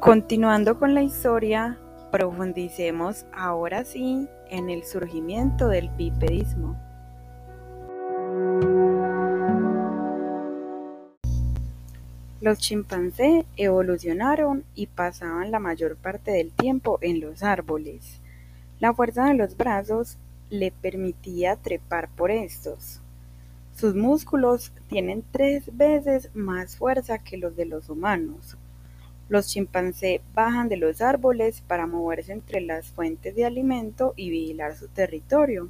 Continuando con la historia, profundicemos ahora sí en el surgimiento del bipedismo. Los chimpancés evolucionaron y pasaban la mayor parte del tiempo en los árboles. La fuerza de los brazos le permitía trepar por estos. Sus músculos tienen tres veces más fuerza que los de los humanos. Los chimpancés bajan de los árboles para moverse entre las fuentes de alimento y vigilar su territorio,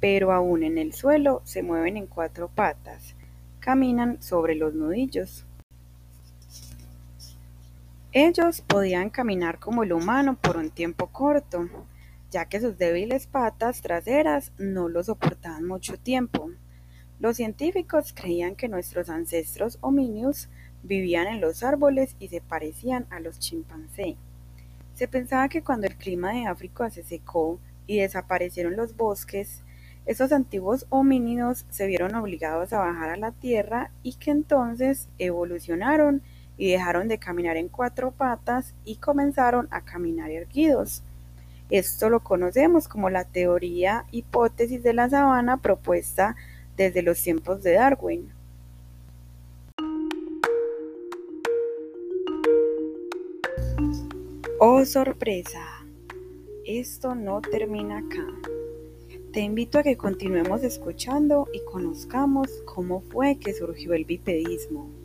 pero aún en el suelo se mueven en cuatro patas, caminan sobre los nudillos. Ellos podían caminar como el humano por un tiempo corto, ya que sus débiles patas traseras no lo soportaban mucho tiempo. Los científicos creían que nuestros ancestros hominios vivían en los árboles y se parecían a los chimpancés. Se pensaba que cuando el clima de África se secó y desaparecieron los bosques, estos antiguos homínidos se vieron obligados a bajar a la tierra y que entonces evolucionaron y dejaron de caminar en cuatro patas y comenzaron a caminar erguidos. Esto lo conocemos como la teoría hipótesis de la sabana propuesta desde los tiempos de Darwin. Oh sorpresa, esto no termina acá. Te invito a que continuemos escuchando y conozcamos cómo fue que surgió el bipedismo.